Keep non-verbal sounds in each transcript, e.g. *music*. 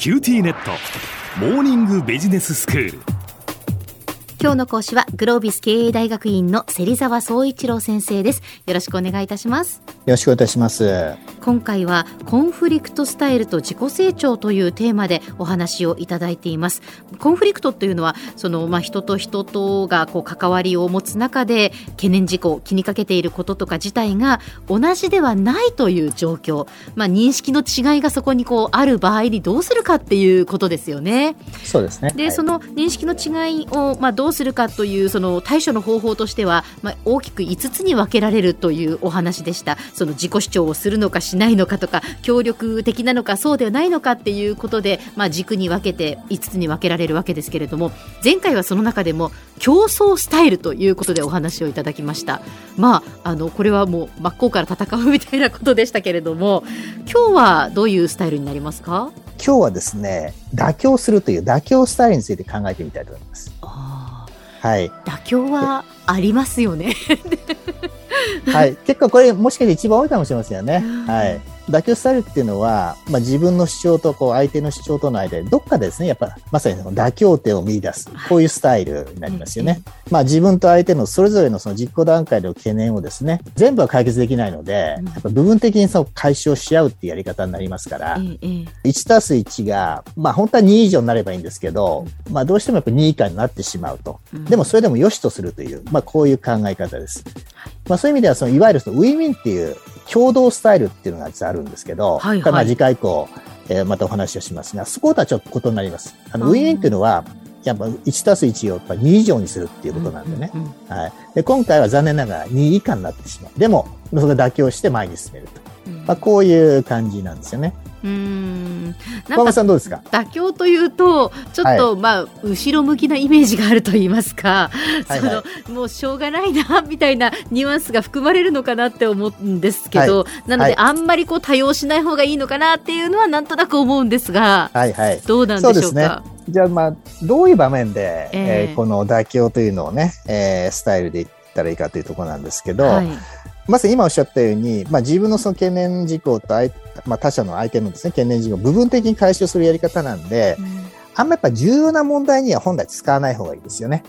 QTnet モーニングビジネススクール今日の講師はグロービス経営大学院の芹沢宗一郎先生です。よろしくお願いいたします。よろしくお願いいたします。今回はコンフリクトスタイルと自己成長というテーマでお話をいただいています。コンフリクトというのはそのまあ人と人とがこう関わりを持つ中で懸念事項気にかけていることとか自体が同じではないという状況。まあ認識の違いがそこにこうある場合にどうするかっていうことですよね。そうですね。で、はい、その認識の違いをまあどうするかというその対処の方法としては、まあ、大きく5つに分けられるというお話でした。その自己主張をするのかしないのかとか協力的なのかそうではないのかっていうことで、まあ、軸に分けて5つに分けられるわけですけれども前回はその中でも競争スタイルということでお話をいただきました。まああのこれはもう真っ向から戦うみたいなことでしたけれども今日はどういうスタイルになりますか？今日はですね妥協するという妥協スタイルについて考えてみたいと思います。はい、妥協はありますよねはい、結構これもしかして一番多いかもしれませんよね。はい。妥協スタイルっていうのは、まあ、自分の主張とこう相手の主張との間でどっかでですねやっぱまさにその妥協点を見出すこういうスタイルになりますよね。まあ、自分と相手のそれぞれのその実行段階の懸念をですね全部は解決できないので、やっぱ部分的にその解消し合うっていうやり方になりますから、1たす1が、まあ、本当は2以上になればいいんですけど、まあ、どうしてもやっぱ2以下になってしまうと。でもそれでも良しとするという、まあ、こういう考え方です。まあ、そういう意味ではそのいわゆるそのウィンウィンっていう共同スタイルっていうのが実はあるんですけど、はいはい、まあ次回以降、えー、またお話をしますが、そことはちょっと異なります。あの、ウィンウィンっていうのは、やっぱ1たす1をやっぱ2以上にするっていうことなんでね。はい。で、今回は残念ながら2以下になってしまう。でも、それ妥協して前に進めると。まあ、こういう感じなんですよね。うんなんかさんどうですか？妥協というとちょっと、はい、まあ後ろ向きなイメージがあると言いますか、はいはい、そのもうしょうがないなみたいなニュアンスが含まれるのかなって思うんですけど、はい、なので、あんまりこう多用しない方がいいのかなっていうのはなんとなく思うんですが、はいはい、どうなんでしょうか？じゃあまあどういう場面で、えー、えー、この妥協というのをね、えー、スタイルでいったらいいかというところなんですけど、はいまず今おっしゃったように、まあ、自分のその懸念事項とまあ、他者の相手のですね、懸念事項を部分的に回収するやり方なんで、うん、あんまやっぱ重要な問題には本来使わない方がいいですよね。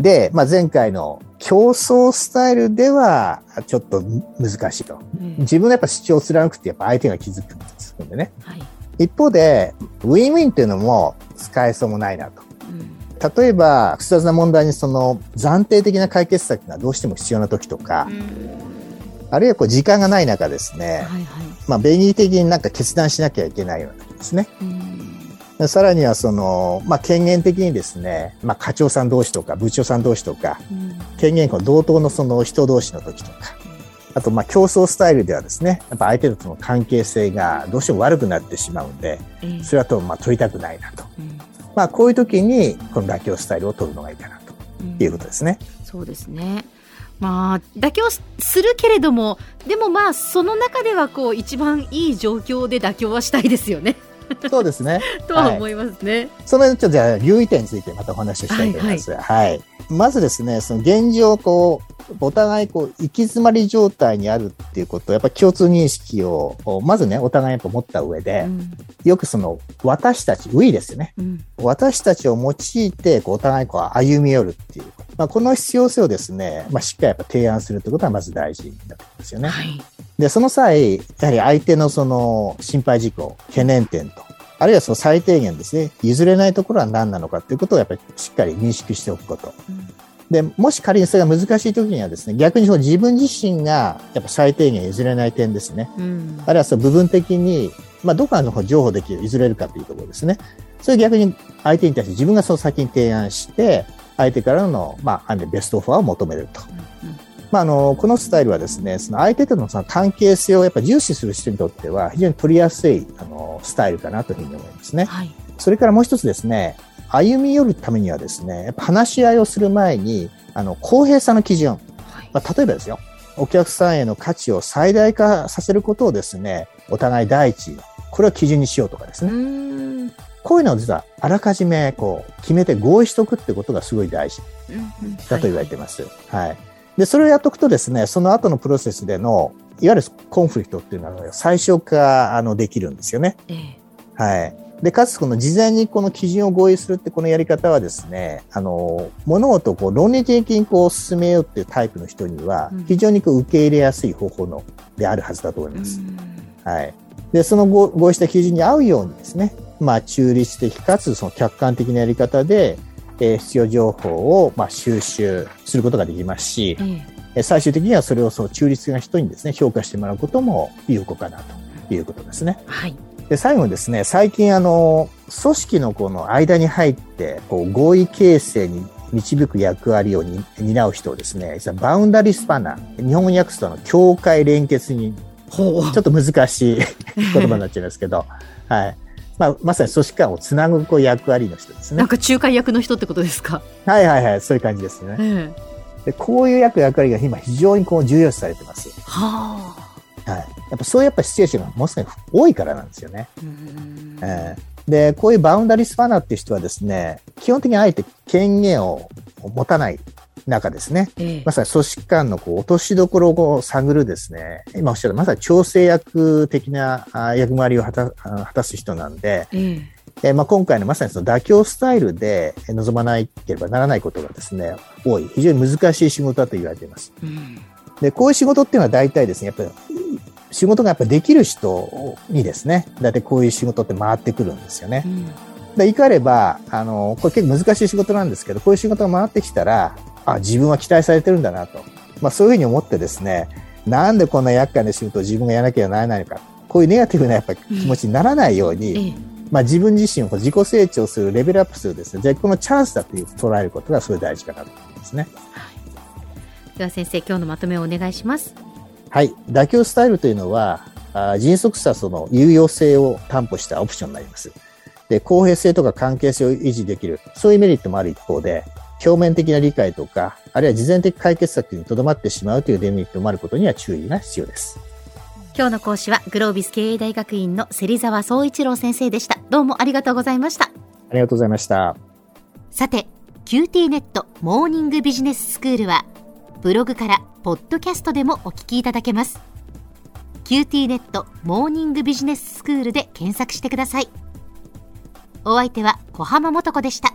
で、まあ、前回の競争スタイルではちょっと難しいと。うん、自分のやっぱ主張を貫くってやっぱ相手が気づくんですね。はい、一方で、ウィンウィンっていうのも使えそうもないなと。例えば複雑な問題にその暫定的な解決策がどうしても必要な時とか、あるいはこう時間がない中ですね、はいはい、まあ便宜的になんか決断しなきゃいけないような時ですね。さらにはその、まあ、権限的にですね、まあ、課長さん同士とか部長さん同士とか、権限こ同等のその人同士の時とか、あとまあ競争スタイルではですね、やっぱ相手との関係性がどうしても悪くなってしまうんで、それはとまあ取りたくないなと。まあ、こういう時にこの妥協スタイルを取るのがいいかなということですね。うん、そうですねまあ、妥協するけれどもでもまあその中ではこう一番いい状況で妥協はしたいですよね。そうですね。*laughs* とは思いますね。はい、そのちょっとじゃあ留意点についてまたお話ししたいと思います。はい、はいはい、まずですね、その現状こうお互いこう行き詰まり状態にあるっていうことやっぱ共通認識をまずねお互いやっぱ持った上で、うん、よくその私たちウィですよね、うん、私たちを用いてこうお互いこう歩み寄るっていう、まあ、この必要性をですね、まあ、しっかりやっぱ提案するってことはまず大事になってきますよね。はい、でその際やはり相手のその心配事項懸念点とあるいはその最低限ですね、譲れないところは何なのかっていうことをやっぱりしっかり認識しておくこと。うんで、もし仮にそれが難しい時にはですね、逆にその自分自身がやっぱ最低限譲れない点ですね。うん、あるいはその部分的に、まあ、どこかの方情報できる、譲れるかというところですね。それ逆に相手に対して自分がその先に提案して、相手からの、まあ、ベストオファーを求めると。うんうんまあ、あの、このスタイルはですね、その相手とのその関係性をやっぱ重視する人にとっては非常に取りやすい、あの、スタイルかなというふうに思いますね。はい、それからもう一つですね、歩み寄るためにはですね、やっぱ話し合いをする前に、あの、公平さの基準。はい、まあ、例えばですよ、お客さんへの価値を最大化させることをですね、お互い第一、これを基準にしようとかですね。こういうのを実はあらかじめこう決めて合意しとくってことがすごい大事だと言われてます。はい、はい。で、それをやっとくとですね、その後のプロセスでの、いわゆるコンフリクトっていうのは最小化あのできるんですよね。ええ、はい。で、かつこの事前にこの基準を合意するってこのやり方はですね、あの、物事をこう論理的にこう進めようっていうタイプの人には、非常にこう受け入れやすい方法のであるはずだと思います。はい。で、その合意した基準に合うようにですね、まあ、中立的かつその客観的なやり方で、えー、必要情報をまあ収集することができますし、えー、最終的にはそれをその中立的な人にですね、評価してもらうことも有効かなということですね。はい。で、最後にですね、最近あの、組織のこの間に入って、こう、合意形成に導く役割を担う人をですね、バウンダリスパナー、日本語に訳すとあの、境界連結人、ちょっと難しい *laughs* 言葉になっちゃいますけど、はい。まあ、まさに組織間をつなぐこう役割の人ですね。なんか仲介役の人ってことですか？はいはいはい、そういう感じですね。ええ、でこういう役役割が今非常にこう重要視されてます。はあ。はい。やっぱそういうやっぱシチュエーションがものすごい多いからなんですよね。えー、で、こういうバウンダリスファナーっていう人はですね、基本的にあえて権限を持たない中ですね、ええ、まさに組織間のこう落としどころを探るですね、今おっしゃるまさに調整役的な役回りを果た果たす人なんで、ええまあ、今回のまさにその妥協スタイルで臨まなければならないことがですね、多い、非常に難しい仕事だと言われています。うん、で、こういう仕事っていうのは大体ですね、やっぱり仕事がやっぱできる人にですね、大体こういう仕事って回ってくるんですよね。うんで、言い換えれば、あの、これ結構難しい仕事なんですけど、こういう仕事が回ってきたら、あ、自分は期待されてるんだなと。まあそういうふうに思ってですね、なんでこんな厄介な仕事を自分がやらなきゃならないのか。こういうネガティブなやっぱ気持ちにならないように、うん、まあ自分自身を自己成長する、レベルアップするですね、じゃこのチャンスだという捉えることがすごい大事かなと思いますね。はい、では先生、今日のまとめをお願いします。はい。妥協スタイルというのは、あ迅速さ、その有用性を担保したオプションになります。で、公平性とか関係性を維持できる、そういうメリットもある一方で、表面的な理解とか、あるいは事前的解決策にとどまってしまうというデメリットもあることには注意が必要です。今日の講師はグロービス経営大学院の芹沢総一郎先生でした。どうもありがとうございました。ありがとうございました。さて、QT ネットモーニングビジネススクールは、ブログからポッドキャストでもお聞きいただけます。QT ネットモーニングビジネススクールで検索してください。お相手は小浜もとこでした。